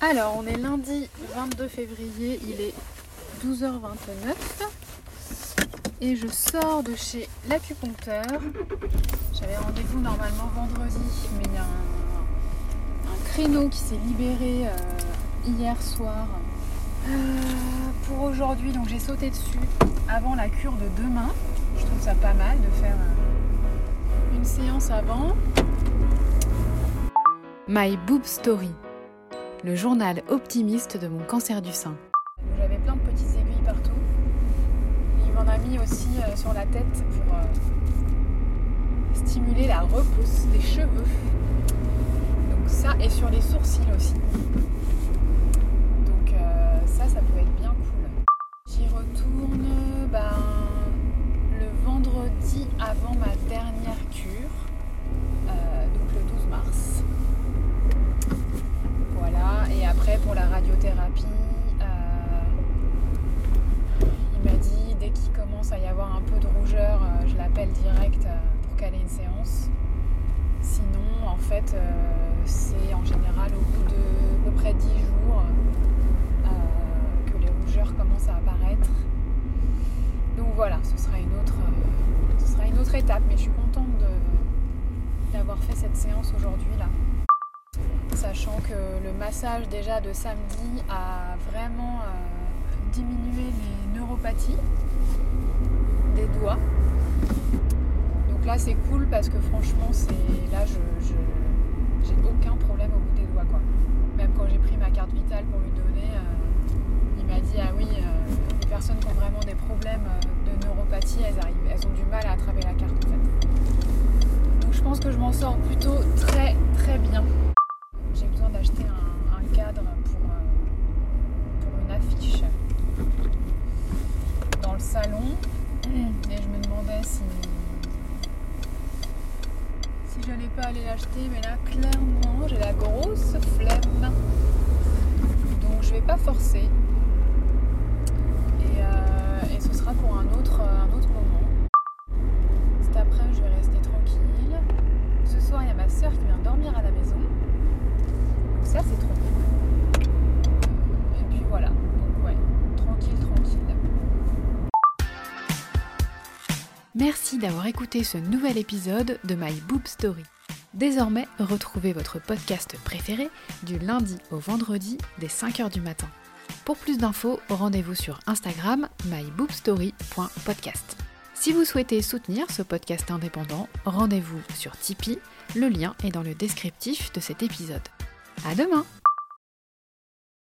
Alors, on est lundi 22 février, il est 12h29 et je sors de chez l'acupuncteur. J'avais rendez-vous normalement vendredi, mais il y a un, créneau qui s'est libéré euh, hier soir euh, pour aujourd'hui, donc j'ai sauté dessus avant la cure de demain. Je trouve ça pas mal de faire euh, une séance avant. My Boob Story, le journal optimiste de mon cancer du sein. J'avais plein de petites aiguilles partout. Il m'en a mis aussi euh, sur la tête pour stimuler la repousse des cheveux. Donc ça et sur les sourcils aussi. avant ma dernière cure, euh, donc le 12 mars. Voilà, et après pour la radiothérapie, euh, il m'a dit dès qu'il commence à y avoir un peu de rougeur, euh, je l'appelle direct pour caler une séance. Sinon, en fait, c'est en général au bout de à peu près 10 jours que les rougeurs commencent à apparaître. Donc voilà, ce sera une autre une autre étape, mais je suis contente d'avoir fait cette séance aujourd'hui là. Sachant que le massage déjà de samedi a vraiment euh, diminué les neuropathies des doigts. Donc là c'est cool parce que franchement c'est là j'ai aucun problème au bout des doigts quoi. Même quand j'ai pris ma carte vitale pour lui donner, euh, il m'a dit ah oui euh, les personnes qui ont vraiment des problèmes de neuropathie elles ont du mal à attraper la carte en fait. Donc je pense que je m'en sors plutôt très très bien. J'ai besoin d'acheter un, cadre pour, euh, pour une affiche dans le salon. Et je me demandais si, si j'allais pas aller l'acheter, mais là clairement j'ai la grosse flemme. Donc je vais pas forcer. Et, euh, et ce sera pour un autre, un autre moment après, je vais rester tranquille. Ce soir, il y a ma soeur qui vient dormir à la maison. Donc ça, c'est trop cool. Merci d'avoir écouté ce nouvel épisode de My Boob Story. Désormais, retrouvez votre podcast préféré du lundi au vendredi dès 5h du matin. Pour plus d'infos, rendez-vous sur Instagram myboobstory.podcast. Si vous souhaitez soutenir ce podcast indépendant, rendez-vous sur Tipeee, le lien est dans le descriptif de cet épisode. À demain!